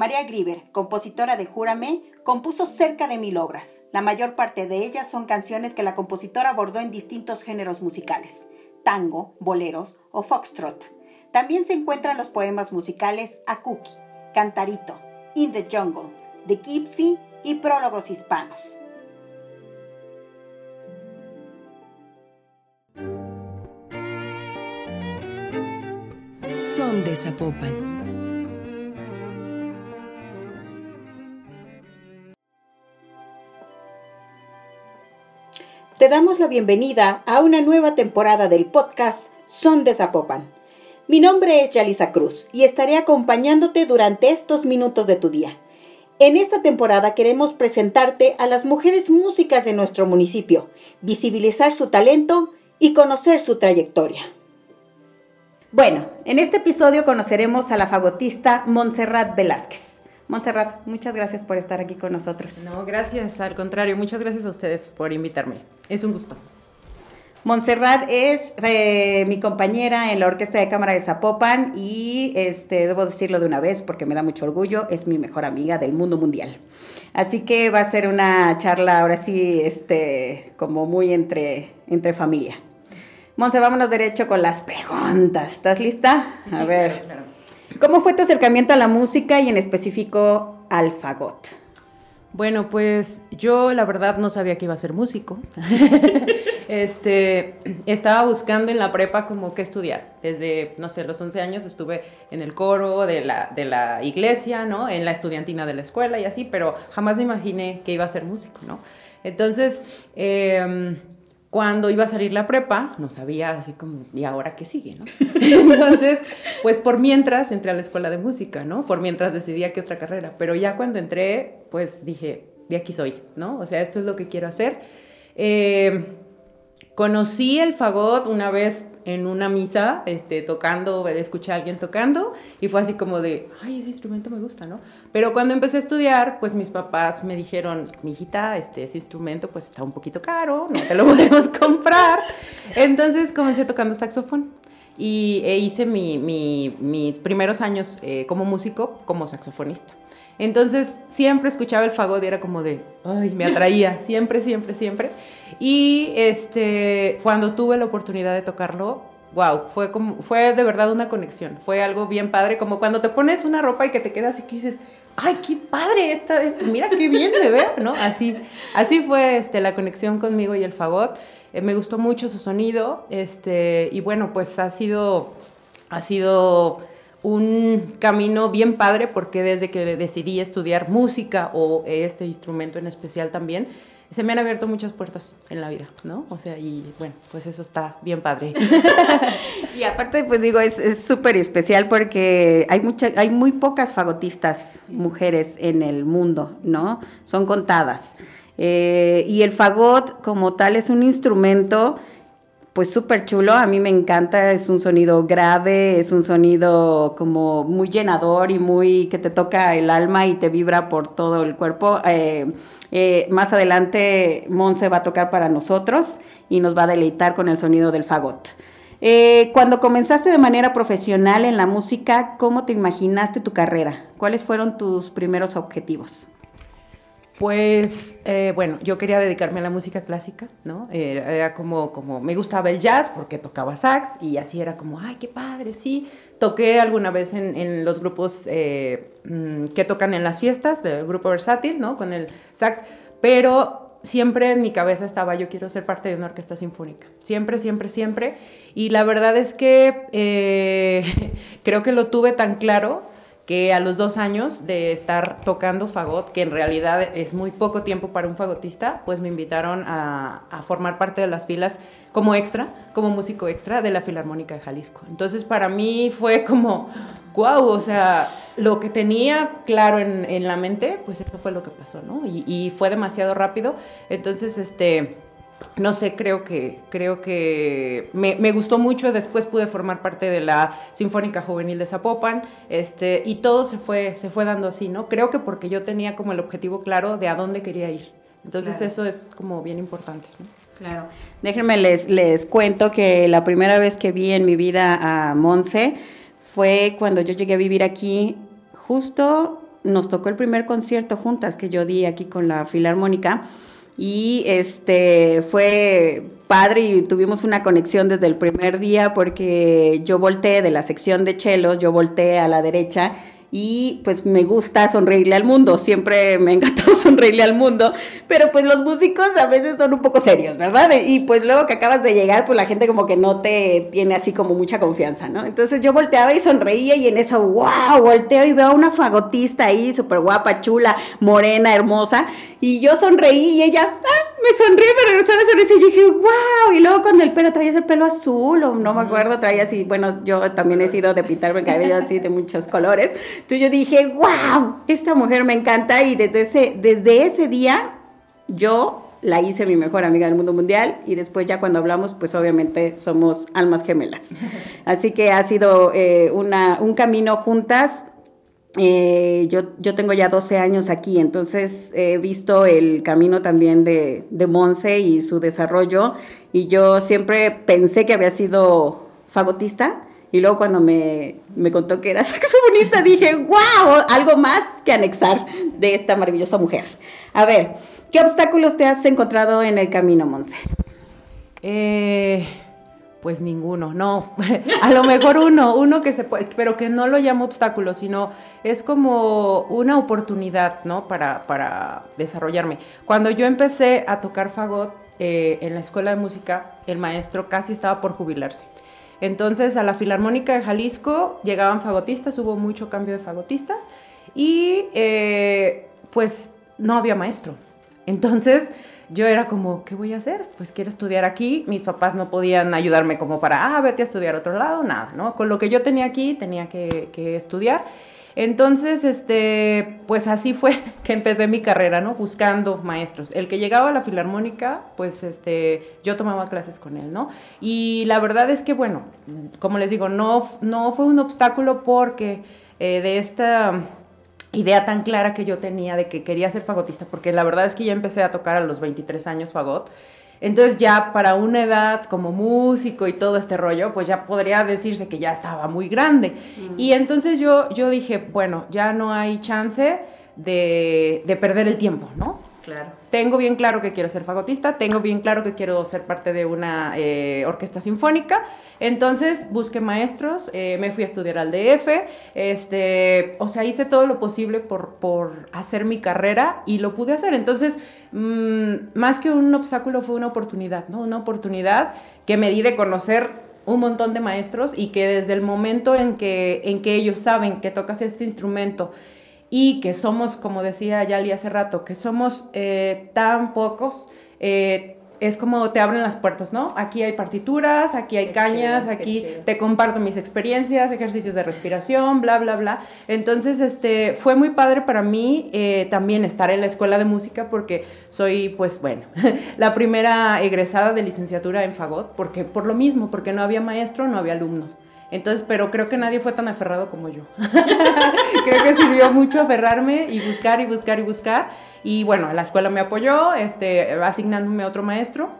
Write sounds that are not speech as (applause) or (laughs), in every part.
María Grieber, compositora de Júrame, compuso cerca de mil obras. La mayor parte de ellas son canciones que la compositora abordó en distintos géneros musicales, tango, boleros o foxtrot. También se encuentran los poemas musicales Akuki, Cantarito, In the Jungle, The Gypsy y prólogos hispanos. Son de Zapopan. Te damos la bienvenida a una nueva temporada del podcast Son de Zapopan. Mi nombre es Yalisa Cruz y estaré acompañándote durante estos minutos de tu día. En esta temporada queremos presentarte a las mujeres músicas de nuestro municipio, visibilizar su talento y conocer su trayectoria. Bueno, en este episodio conoceremos a la fagotista Montserrat Velázquez. Montserrat, muchas gracias por estar aquí con nosotros. No, gracias, al contrario, muchas gracias a ustedes por invitarme. Es un gusto. Montserrat es eh, mi compañera en la Orquesta de Cámara de Zapopan y este, debo decirlo de una vez porque me da mucho orgullo, es mi mejor amiga del mundo mundial. Así que va a ser una charla ahora sí, este, como muy entre, entre familia. Monse, vámonos derecho con las preguntas. ¿Estás lista? a ver. ¿Cómo fue tu acercamiento a la música y en específico al fagot? Bueno, pues yo la verdad no sabía que iba a ser músico. (laughs) este, estaba buscando en la prepa como qué estudiar. Desde, no sé, los 11 años estuve en el coro de la, de la iglesia, ¿no? En la estudiantina de la escuela y así, pero jamás me imaginé que iba a ser músico, ¿no? Entonces, eh, cuando iba a salir la prepa, no sabía así como, ¿y ahora qué sigue? ¿no? (laughs) Entonces, pues por mientras entré a la escuela de música, ¿no? Por mientras decidía qué otra carrera. Pero ya cuando entré, pues dije, de aquí soy, ¿no? O sea, esto es lo que quiero hacer. Eh, conocí el fagot una vez en una misa, este, tocando, escuché a alguien tocando y fue así como de, ay, ese instrumento me gusta, ¿no? Pero cuando empecé a estudiar, pues mis papás me dijeron, mi hijita, este, ese instrumento pues está un poquito caro, no te lo (laughs) podemos comprar. Entonces comencé tocando saxofón y e hice mi, mis primeros años eh, como músico, como saxofonista. Entonces siempre escuchaba el fagot y era como de, ay, me atraía, (laughs) siempre, siempre, siempre. Y este, cuando tuve la oportunidad de tocarlo, wow, fue, como, fue de verdad una conexión, fue algo bien padre, como cuando te pones una ropa y que te quedas y que dices, ay, qué padre, esta, mira qué bien me veo, ¿no? Así, así fue este, la conexión conmigo y el fagot. Eh, me gustó mucho su sonido, este, y bueno, pues ha sido, ha sido un camino bien padre porque desde que decidí estudiar música o este instrumento en especial también, se me han abierto muchas puertas en la vida, ¿no? O sea, y bueno, pues eso está bien padre. (laughs) y aparte, pues digo, es súper especial porque hay, mucha, hay muy pocas fagotistas mujeres en el mundo, ¿no? Son contadas. Eh, y el fagot como tal es un instrumento pues súper chulo, a mí me encanta, es un sonido grave, es un sonido como muy llenador y muy que te toca el alma y te vibra por todo el cuerpo. Eh, eh, más adelante Monse va a tocar para nosotros y nos va a deleitar con el sonido del fagot. Eh, cuando comenzaste de manera profesional en la música, ¿cómo te imaginaste tu carrera? ¿Cuáles fueron tus primeros objetivos? Pues eh, bueno, yo quería dedicarme a la música clásica, ¿no? Era, como, como, me gustaba el jazz porque tocaba sax y así era como, ay, qué padre, sí. Toqué alguna vez en, los grupos eh, mm, que tocan en las fiestas del grupo versátil, ¿no? Con el sax, pero siempre en mi cabeza estaba, yo quiero ser parte de una orquesta sinfónica. Siempre, siempre, siempre. Y la verdad es que eh, (laughs) creo que lo tuve tan claro que a los dos años de estar tocando fagot, que en realidad es muy poco tiempo para un fagotista, pues me invitaron a, formar parte de las filas como extra, como músico extra de la Filarmónica de Jalisco. Entonces para mí fue como, wow, o sea, lo que tenía claro en, la mente, pues eso fue lo que pasó, ¿no? Y, y fue demasiado rápido. Entonces, este no sé, creo que, creo que me, gustó mucho. Después pude formar parte de la Sinfónica Juvenil de Zapopan, este, y todo se fue, se fue dando así, ¿no? Creo que porque yo tenía como el objetivo claro de a dónde quería ir. Entonces eso es como bien importante, Claro. Déjenme les, les cuento que la primera vez que vi en mi vida a Monse fue cuando yo llegué a vivir aquí justo nos tocó el primer concierto juntas que yo di aquí con la Filarmónica y este fue padre y tuvimos una conexión desde el primer día porque yo volteé de la sección de chelos, yo volteé a la derecha y pues me gusta sonreírle al mundo, siempre me ha encantado (laughs) sonreírle al mundo, pero pues los músicos a veces son un poco serios, ¿verdad? Y pues luego que acabas de llegar, pues la gente como que no te tiene así como mucha confianza, ¿no? Entonces yo volteaba y sonreía y en eso, wow, volteo y veo a una fagotista ahí, súper guapa, chula, morena, hermosa, y yo sonreí y ella, ah, me sonríe, me regresó la sonrisa dije, wow, y luego con el pelo, traías el pelo azul, o no me acuerdo, traía así, bueno, yo también he sido de pintarme el cabello así de muchos colores, entonces yo dije, wow, esta mujer me encanta y desde ese, desde ese día yo la hice mi mejor amiga del mundo mundial y después ya cuando hablamos, pues obviamente somos almas gemelas. Así que ha sido eh, una, un camino juntas. Eh, yo, yo tengo ya 12 años aquí, entonces he visto el camino también de, de Monse y su desarrollo y yo siempre pensé que había sido fagotista, y luego cuando me, me contó que era (laughs) saxofonista, dije, wow, algo más que anexar de esta maravillosa mujer. A ver, ¿qué obstáculos te has encontrado en el camino, Monse? Eh, pues ninguno, no. (laughs) A lo mejor uno, uno que se puede, pero que no lo llamo obstáculo, sino es como una oportunidad, ¿no? Para, para desarrollarme. Cuando yo empecé a tocar fagot eh, en la escuela de música, el maestro casi estaba por jubilarse. Entonces a la Filarmónica de Jalisco llegaban fagotistas, hubo mucho cambio de fagotistas y eh, pues no había maestro. Entonces yo era como, ¿qué voy a hacer? Pues quiero estudiar aquí. Mis papás no podían ayudarme como para, ah, vete a estudiar a otro lado, nada, ¿no? Con lo que yo tenía aquí tenía que, que estudiar. Entonces, este, pues así fue (laughs) que empecé mi carrera, ¿no? Buscando maestros. El que llegaba a la filarmónica, pues este, yo tomaba clases con él, ¿no? Y la verdad es que, bueno, como les digo, no, no fue un obstáculo porque eh, de esta idea tan clara que yo tenía de que quería ser fagotista, porque la verdad es que ya empecé a tocar a los 23 años fagot. Entonces ya para una edad como músico y todo este rollo, pues ya podría decirse que ya estaba muy grande. Y entonces yo, yo dije, bueno, ya no hay chance de, de perder el tiempo, ¿no? Claro. Tengo bien claro que quiero ser fagotista, tengo bien claro que quiero ser parte de una eh, orquesta sinfónica. Entonces busqué maestros, eh, me fui a estudiar al DF, este, o sea, hice todo lo posible por, por hacer mi carrera y lo pude hacer. Entonces, mmm, más que un obstáculo fue una oportunidad, ¿no? Una oportunidad que me di de conocer un montón de maestros y que desde el momento en que, en que ellos saben que tocas este instrumento, y que somos, como decía Yali hace rato, que somos eh, tan pocos, eh, es como te abren las puertas, ¿no? Aquí hay partituras, aquí hay cañas, aquí te comparto mis experiencias, ejercicios de respiración, bla, bla, bla. Entonces, este, fue muy padre para mí eh, también estar en la escuela de música porque soy, pues, bueno, (laughs) la primera egresada de licenciatura en fagot, porque por lo mismo, porque no había maestro, no había alumno. Entonces, pero creo que nadie fue tan aferrado como yo. (laughs) creo que sirvió mucho aferrarme y buscar y buscar y buscar. Y bueno, la escuela me apoyó, este, asignándome a otro maestro.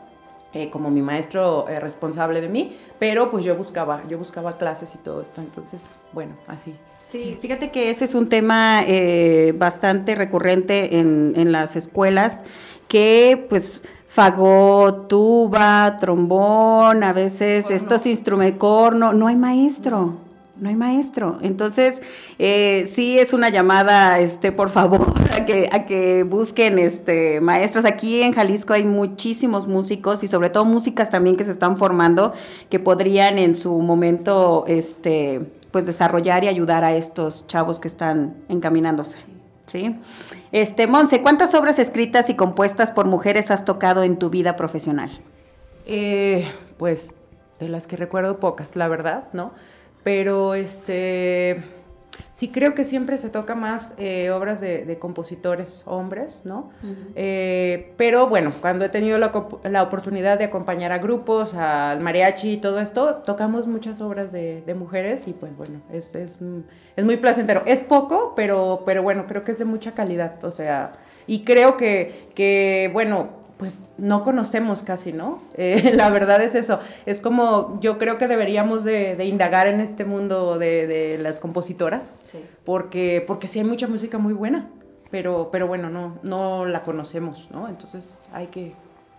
Eh, como mi maestro eh, responsable de mí, pero pues yo buscaba, yo buscaba clases y todo esto, entonces, bueno, así. Sí, fíjate que ese es un tema eh, bastante recurrente en, en las escuelas, que pues fagot, tuba, trombón, a veces estos instrumentos, corno, no hay maestro, no hay maestro. Entonces, eh, sí es una llamada, este, por favor, (laughs) a que, a que busquen este, maestros. Aquí en Jalisco hay muchísimos músicos y sobre todo músicas también que se están formando que podrían en su momento este, pues desarrollar y ayudar a estos chavos que están encaminándose. ¿Sí? Este, Monse, ¿cuántas obras escritas y compuestas por mujeres has tocado en tu vida profesional? Eh, pues de las que recuerdo pocas, la verdad, ¿no? Pero este sí creo que siempre se toca más eh, obras de, compositores hombres, ¿no? Eh, pero bueno, cuando he tenido la, oportunidad de acompañar a grupos, al mariachi y todo esto, tocamos muchas obras de, mujeres y pues bueno, es, es, es, muy placentero. Es poco, pero, pero bueno, creo que es de mucha calidad, o sea, y creo que, que bueno, pues no conocemos casi, ¿no? (laughs) Eh, la verdad es eso. Es como, yo creo que deberíamos de, indagar en este mundo de, las compositoras, porque, porque sí hay mucha música muy buena, pero, pero bueno, no, no la conocemos, ¿no? Entonces hay que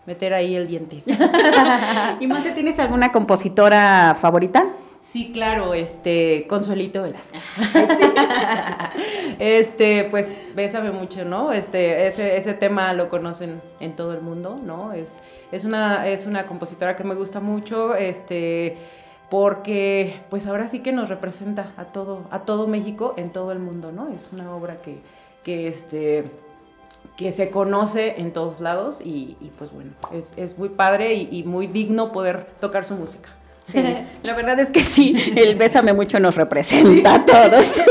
meter ahí el diente. (laughs) ¿Y Monse, tienes alguna compositora favorita? Sí, claro, este, Consuelito Velázquez. (laughs) este, pues, bésame mucho, ¿no? Este, ese, ese tema lo conocen en todo el mundo, ¿no? Es, es, una, es una compositora que me gusta mucho, este, porque, pues, ahora sí que nos representa a todo, a todo México en todo el mundo, ¿no? Es una obra que, que este, que se conoce en todos lados y, pues bueno, es, muy padre y, muy digno poder tocar su música. Sí, (laughs) la verdad es que sí, el Bésame mucho nos representa a todos.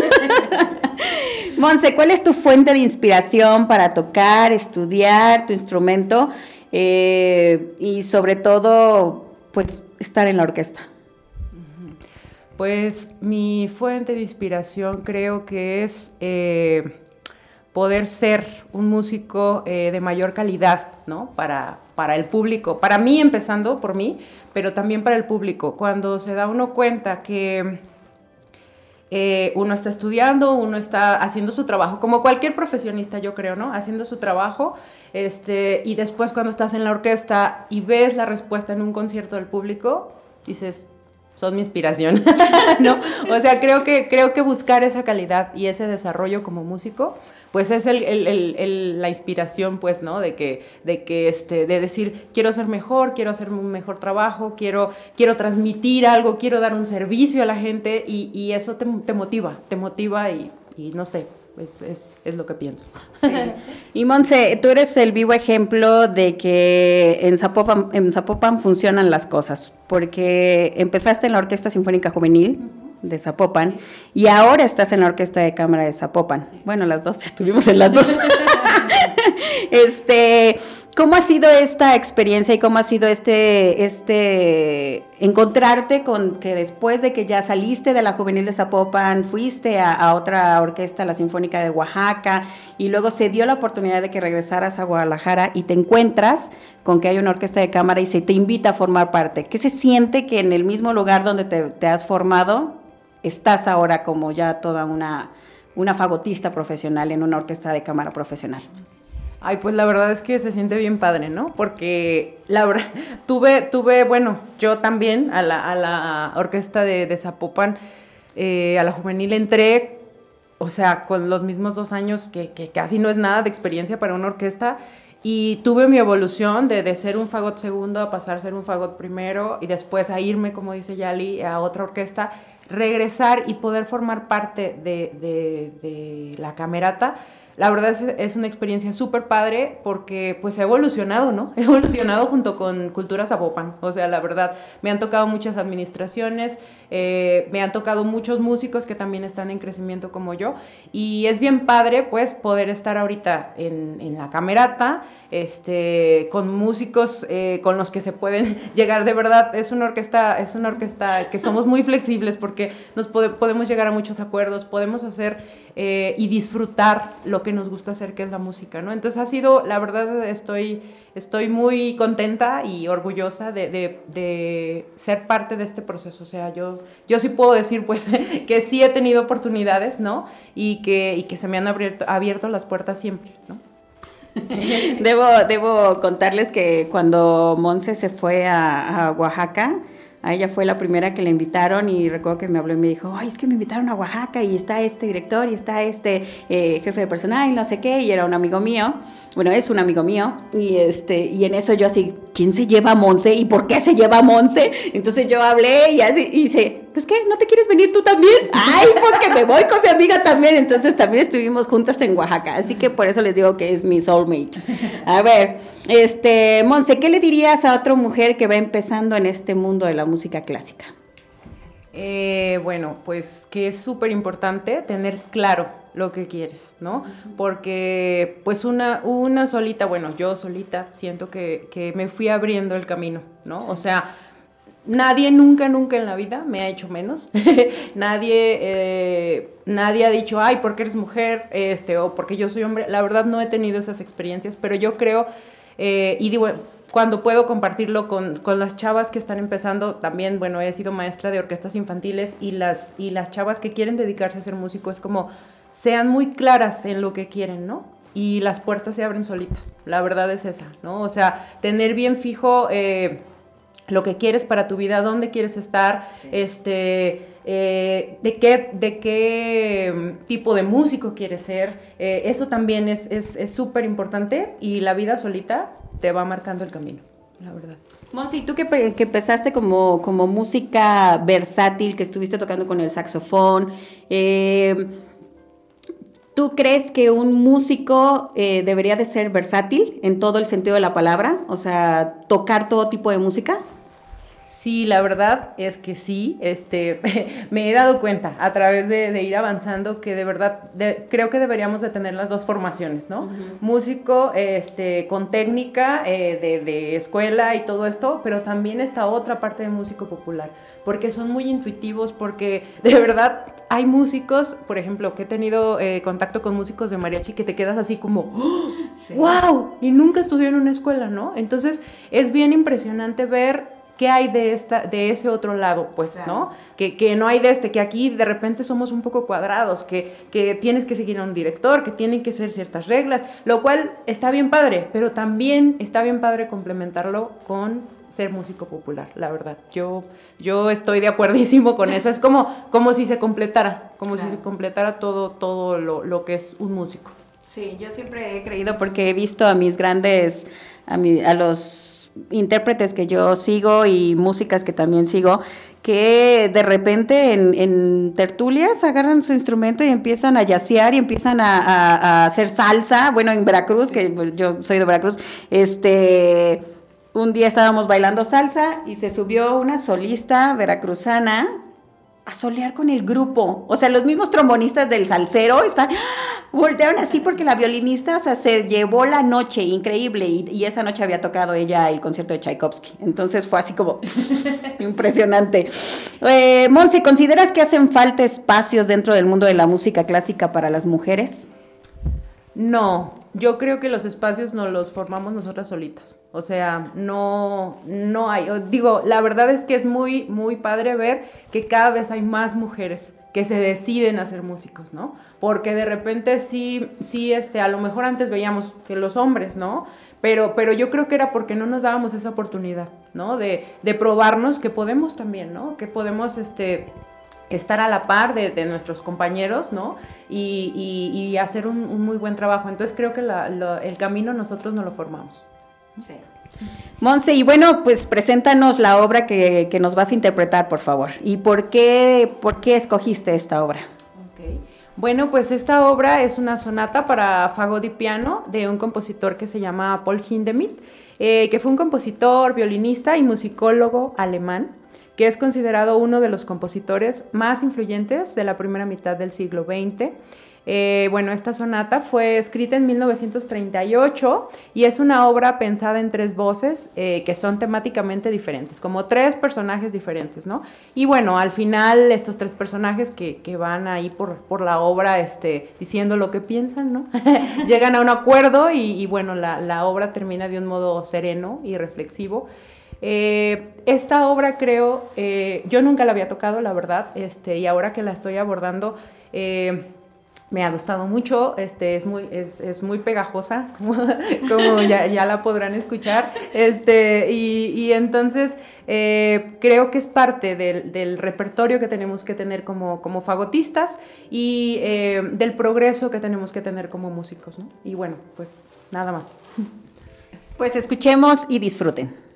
(laughs) Monse, ¿cuál es tu fuente de inspiración para tocar, estudiar tu instrumento eh, y sobre todo, pues, estar en la orquesta? Pues mi fuente de inspiración creo que es eh, poder ser un músico eh, de mayor calidad, ¿no? Para, para el público, para mí empezando por mí, pero también para el público. Cuando se da uno cuenta que eh, uno está estudiando, uno está haciendo su trabajo, como cualquier profesionista, yo creo, ¿no? Haciendo su trabajo, este, y después cuando estás en la orquesta y ves la respuesta en un concierto del público, dices, son mi inspiración, (laughs) ¿no? O sea, creo que, creo que buscar esa calidad y ese desarrollo como músico, pues es el, la inspiración, pues, ¿no? De que, de que, este, de decir, quiero ser mejor, quiero hacer un mejor trabajo, quiero, quiero transmitir algo, quiero dar un servicio a la gente y, eso te, motiva, te motiva y, y no sé, es, es, es, lo que pienso. Y Monse, tú eres el vivo ejemplo de que en Zapopan, en Zapopan funcionan las cosas, porque empezaste en la Orquesta Sinfónica Juvenil de Zapopan y ahora estás en la Orquesta de Cámara de Zapopan. Bueno, las dos (laughs) estuvimos en las dos. (laughs) este, ¿Cómo ha sido esta experiencia y cómo ha sido este, este encontrarte con que después de que ya saliste de la juvenil de Zapopan, fuiste a, otra orquesta, la Sinfónica de Oaxaca, y luego se dio la oportunidad de que regresaras a Guadalajara y te encuentras con que hay una orquesta de cámara y se te invita a formar parte? ¿Qué se siente que en el mismo lugar donde te, has formado estás ahora como ya toda una, una fagotista profesional en una orquesta de cámara profesional? Ay, pues la verdad es que se siente bien padre, ¿no? Porque la verdad, (laughs) tuve, tuve, bueno, yo también a la, a la orquesta de, Zapopan, eh, a la juvenil entré, o sea, con los mismos dos años, que, que, casi no es nada de experiencia para una orquesta, y tuve mi evolución de, de, ser un fagot segundo a pasar a ser un fagot primero, y después a irme, como dice Yali, a otra orquesta, regresar y poder formar parte de, de, de la camerata la verdad es, es una experiencia súper padre porque pues he evolucionado, ¿no? (laughs) He evolucionado junto con Cultura Zapopan. O sea, la verdad, me han tocado muchas administraciones, eh, me han tocado muchos músicos que también están en crecimiento como yo. Y es bien padre pues poder estar ahorita en, en la camerata, este, con músicos eh, con los que se pueden (laughs) llegar. De verdad, es una orquesta, es una orquesta que somos muy flexibles porque nos podemos llegar a muchos acuerdos, podemos hacer eh, y disfrutar lo que nos gusta hacer, que es la música, ¿no? Entonces ha sido, la verdad, estoy, estoy muy contenta y orgullosa de, ser parte de este proceso. O sea, yo, yo sí puedo decir, pues, (laughs) que sí he tenido oportunidades, ¿no? Y que, y que se me han abierto, abierto las puertas siempre, ¿no? (laughs) debo, debo contarles que cuando Monse se fue a Oaxaca, a ella fue la primera que le invitaron y recuerdo que me habló y me dijo, ay, es que me invitaron a Oaxaca y está este director y está este eh, jefe de personal y no sé qué, y era un amigo mío, bueno, es un amigo mío, y, este, y en eso yo así, ¿quién se lleva a Monse y por qué se lleva a Monse? Entonces yo hablé y, así, y dice, pues qué, ¿no te quieres venir tú también? (laughs) Ay, pues que me voy con mi amiga también, entonces también estuvimos juntas en Oaxaca, así que por eso les digo que es mi soulmate. A ver, este, Monse, ¿qué le dirías a otra mujer que va empezando en este mundo de la música clásica? Eh, bueno, pues que es súper importante tener claro lo que quieres, ¿no? Porque pues una, una solita, bueno, yo solita siento que, me fui abriendo el camino, ¿no? O sea, nadie nunca, nunca en la vida me ha hecho menos. (laughs) nadie, eh, nadie ha dicho, ay, porque eres mujer, este, o porque yo soy hombre. La verdad no he tenido esas experiencias, pero yo creo Eh, y digo, cuando puedo compartirlo con, con, las chavas que están empezando, también, bueno, he sido maestra de orquestas infantiles y las, y las chavas que quieren dedicarse a ser músico, es como, sean muy claras en lo que quieren, ¿no? Y las puertas se abren solitas, la verdad es esa, ¿no? O sea, tener bien fijo... Eh, lo que quieres para tu vida, dónde quieres estar, este, eh, de qué, de qué mm, tipo de músico quieres ser. Eh, eso también es súper es, importante y la vida solita te va marcando el camino, la verdad. Monsi, tú que, que, empezaste como, como música versátil, que estuviste tocando con el saxofón, eh, ¿Tú crees que un músico eh, debería de ser versátil en todo el sentido de la palabra? O sea, tocar todo tipo de música. Sí, la verdad es que sí. Este, (laughs) me he dado cuenta a través de, ir avanzando que de verdad creo que deberíamos de tener las dos formaciones, ¿no? Músico este, con técnica eh, de, escuela y todo esto, pero también esta otra parte de músico popular, porque son muy intuitivos, porque de verdad hay músicos, por ejemplo, que he tenido eh, contacto con músicos de mariachi que te quedas así como, (gasps) ¡wow! Y nunca estudió en una escuela, ¿no? Entonces es bien impresionante ver ¿qué hay de, esta, de ese otro lado? Pues, ¿no? Que, que, no hay de este, que aquí de repente somos un poco cuadrados, que, que tienes que seguir a un director, que tienen que ser ciertas reglas, lo cual está bien padre, pero también está bien padre complementarlo con ser músico popular, la verdad. Yo, yo estoy de acuerdísimo con eso. Es como, como si se completara, como si se completara todo, todo lo, lo, que es un músico. Sí, yo siempre he creído porque he visto a mis grandes, a, mi, a los intérpretes que yo sigo y músicas que también sigo, que de repente en, tertulias agarran su instrumento y empiezan a yacear y empiezan a, hacer salsa. Bueno, en Veracruz, que yo soy de Veracruz, este, un día estábamos bailando salsa y se subió una solista veracruzana a solear con el grupo. O sea, los mismos trombonistas del salsero están, voltearon así porque la violinista, o sea, se llevó la noche, increíble, y, esa noche había tocado ella el concierto de Tchaikovsky. Entonces fue así como (laughs) impresionante. Eh, Monse, ¿consideras que hacen falta espacios dentro del mundo de la música clásica para las mujeres? No, yo creo que los espacios nos los formamos nosotras solitas. O sea, no, no hay. Digo, la verdad es que es muy, muy padre ver que cada vez hay más mujeres que se deciden a ser músicos, ¿no? Porque de repente sí, sí, este, a lo mejor antes veíamos que los hombres, ¿no? Pero, pero yo creo que era porque no nos dábamos esa oportunidad, ¿no? De, de probarnos que podemos también, ¿no? Que podemos, este, estar a la par de, nuestros compañeros, ¿no? Y, hacer un, muy buen trabajo. Entonces creo que el camino nosotros no lo formamos. Sí. Monse, y bueno, pues preséntanos la obra que, nos vas a interpretar, por favor. ¿Y por qué, por qué escogiste esta obra? Bueno, pues esta obra es una sonata para fagot y piano de un compositor que se llama Paul Hindemith, eh, que fue un compositor, violinista y musicólogo alemán que es considerado uno de los compositores más influyentes de la primera mitad del siglo XX. Eh, bueno, esta sonata fue escrita en 1938 y es una obra pensada en tres voces eh, que son temáticamente diferentes, como tres personajes diferentes, ¿no? Y bueno, al final estos tres personajes que, van ahí por, por, la obra este, diciendo lo que piensan, ¿no? (laughs) Llegan a un acuerdo y, bueno, la, la obra termina de un modo sereno y reflexivo. Eh, esta obra creo, eh, yo nunca la había tocado, la verdad, este, y ahora que la estoy abordando, eh, me ha gustado mucho, este, es, muy, es, muy pegajosa, (laughs) como, ya, la podrán escuchar, este, y, entonces creo que es parte del, repertorio que tenemos que tener como, como fagotistas y del progreso que tenemos que tener como músicos, Y bueno, pues nada más. Pues escuchemos y disfruten.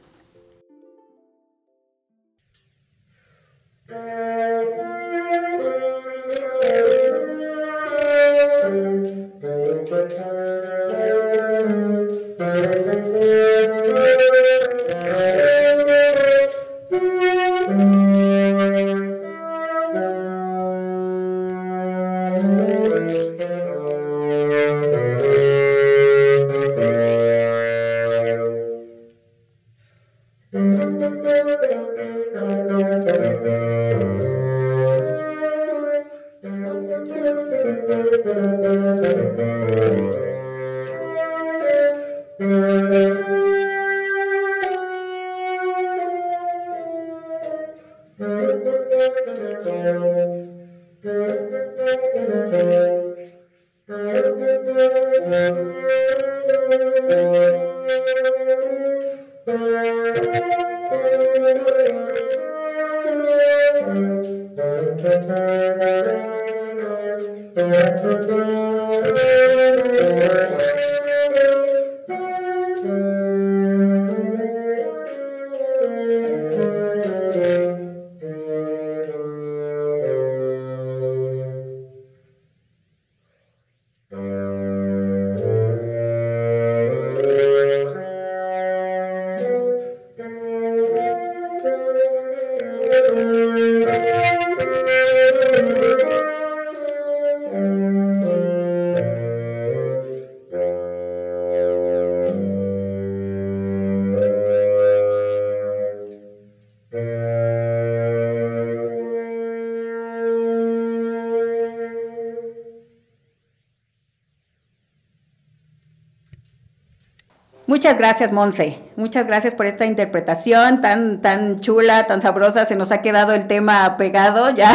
Muchas gracias, Monse. Muchas gracias por esta interpretación tan, tan chula, tan sabrosa. Se nos ha quedado el tema pegado ya.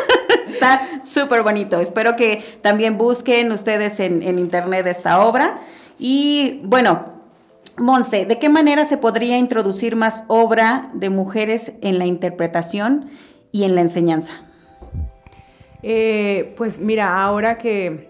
(laughs) Está súper bonito. Espero que también busquen ustedes en, internet esta obra. Y bueno, Monse, ¿de qué manera se podría introducir más obra de mujeres en la interpretación y en la enseñanza? Eh, pues mira, ahora que,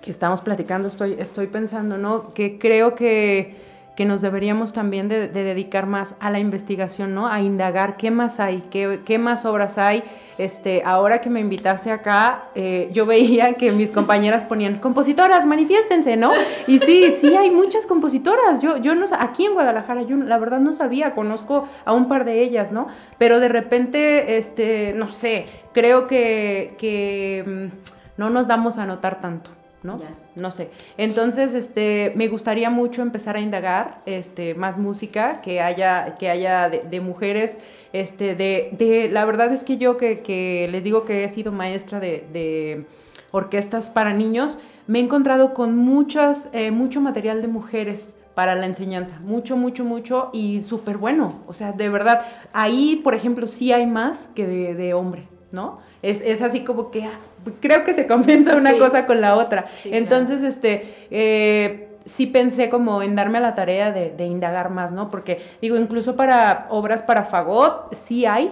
que, estamos platicando, estoy, estoy pensando, ¿no? Que creo que que nos deberíamos también de, dedicar más a la investigación, ¿no? A indagar qué más hay, qué, qué más obras hay. Este, ahora que me invitaste acá, eh, yo veía que mis compañeras ponían, compositoras, manifiéstense, ¿no? Y sí, sí hay muchas compositoras. Yo, yo no aquí en Guadalajara, yo la verdad no sabía, conozco a un par de ellas, ¿no? Pero de repente, este, no sé, creo que, que mm, no nos damos a notar tanto. ¿No? No sé. Entonces, este, me gustaría mucho empezar a indagar, este, más música, que haya, que haya de, mujeres, este, de, de, la verdad es que yo que, que les digo que he sido maestra de, de, orquestas para niños, me he encontrado con muchas, eh, mucho material de mujeres para la enseñanza, mucho, mucho, mucho y súper bueno. O sea, de verdad, ahí, por ejemplo, sí hay más que de, de hombre, ¿no? Es, es así como que, ah, creo que se compensa una cosa con la otra. Entonces, este, eh, sí pensé como en darme a la tarea de, indagar más, ¿no? Porque digo, incluso para obras para fagot, sí hay,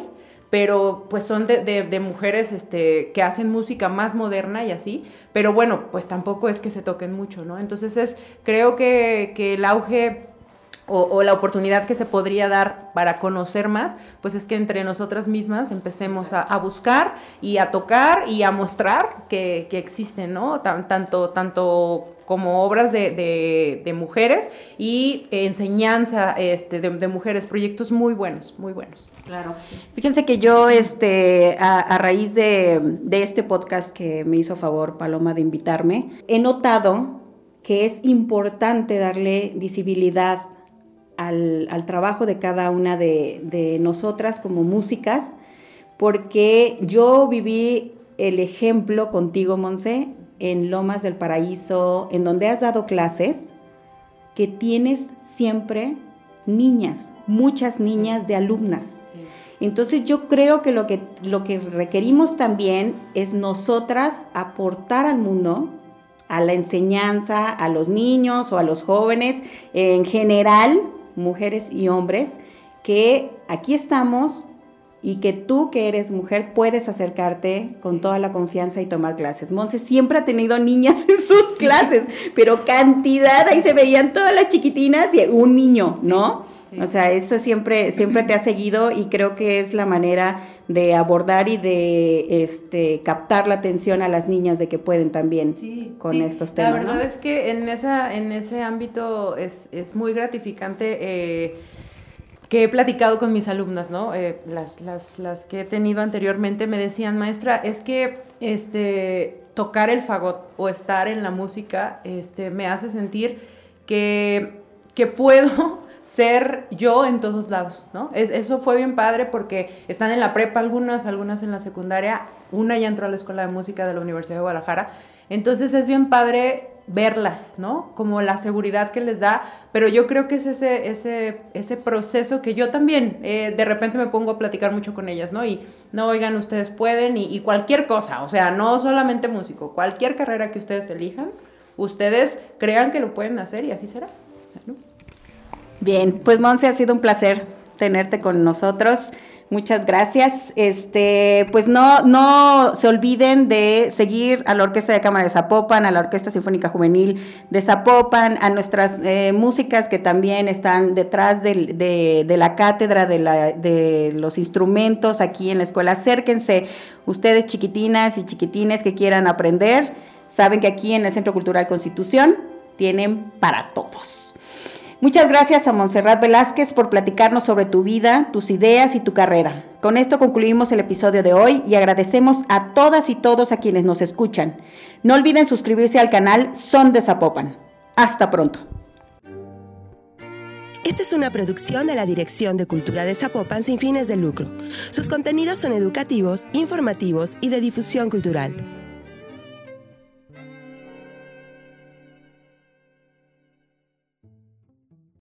pero pues son de, mujeres este, que hacen música más moderna y así, pero bueno, pues tampoco es que se toquen mucho, ¿no? Entonces es, creo que, que el auge o, la oportunidad que se podría dar para conocer más, pues es que entre nosotras mismas empecemos a, buscar y a tocar y a mostrar que, existen, ¿no? tanto, tanto como obras de, mujeres y enseñanza este, de, mujeres, proyectos muy buenos, muy buenos. Claro. Fíjense que yo, este, a, a raíz de, de este podcast que me hizo favor Paloma de invitarme, he notado que es importante darle visibilidad al, trabajo de cada una de, nosotras como músicas, porque yo viví el ejemplo contigo, Monse, en Lomas del Paraíso, en donde has dado clases, que tienes siempre niñas, muchas niñas de alumnas. Entonces yo creo que lo, que lo que requerimos también es nosotras aportar al mundo, a la enseñanza, a los niños o a los jóvenes en general, mujeres y hombres, que aquí estamos y que tú que eres mujer puedes acercarte con toda la confianza y tomar clases. Monse siempre ha tenido niñas en sus clases, pero cantidad, ahí se veían todas las chiquitinas y un niño, ¿no? O sea, eso siempre, siempre te ha seguido y creo que es la manera de abordar y de este, captar la atención a las niñas de que pueden también con estos temas. La verdad es que en, esa, en ese ámbito es, es muy gratificante. Eh, que he platicado con mis alumnas, ¿no? Eh, las, las, las, que he tenido anteriormente me decían, maestra, es que este, tocar el fagot o estar en la música este, me hace sentir que, que puedo ser yo en todos lados, ¿no? eso fue bien padre porque están en la prepa algunas, algunas en la secundaria, una ya entró a la Escuela de Música de la Universidad de Guadalajara, entonces es bien padre verlas, ¿no? Como la seguridad que les da, pero yo creo que es ese, ese, ese proceso que yo también eh, de repente me pongo a platicar mucho con ellas, ¿no? Y no, oigan, ustedes pueden y, cualquier cosa, o sea, no solamente músico, cualquier carrera que ustedes elijan, ustedes crean que lo pueden hacer y así será. Bien, pues Monse, ha sido un placer tenerte con nosotros. Muchas gracias. Este, pues no, no se olviden de seguir a la Orquesta de Cámara de Zapopan, a la Orquesta Sinfónica Juvenil de Zapopan, a nuestras eh, músicas que también están detrás de, la cátedra de, la, de los instrumentos aquí en la escuela. Acérquense, ustedes chiquitinas y chiquitines que quieran aprender, saben que aquí en el Centro Cultural Constitución tienen para todos. Muchas gracias a Montserrat Velázquez por platicarnos sobre tu vida, tus ideas y tu carrera. Con esto concluimos el episodio de hoy y agradecemos a todas y todos a quienes nos escuchan. No olviden suscribirse al canal Son de Zapopan. Hasta pronto. Esta es una producción de la Dirección de Cultura de Zapopan sin fines de lucro. Sus contenidos son educativos, informativos y de difusión cultural.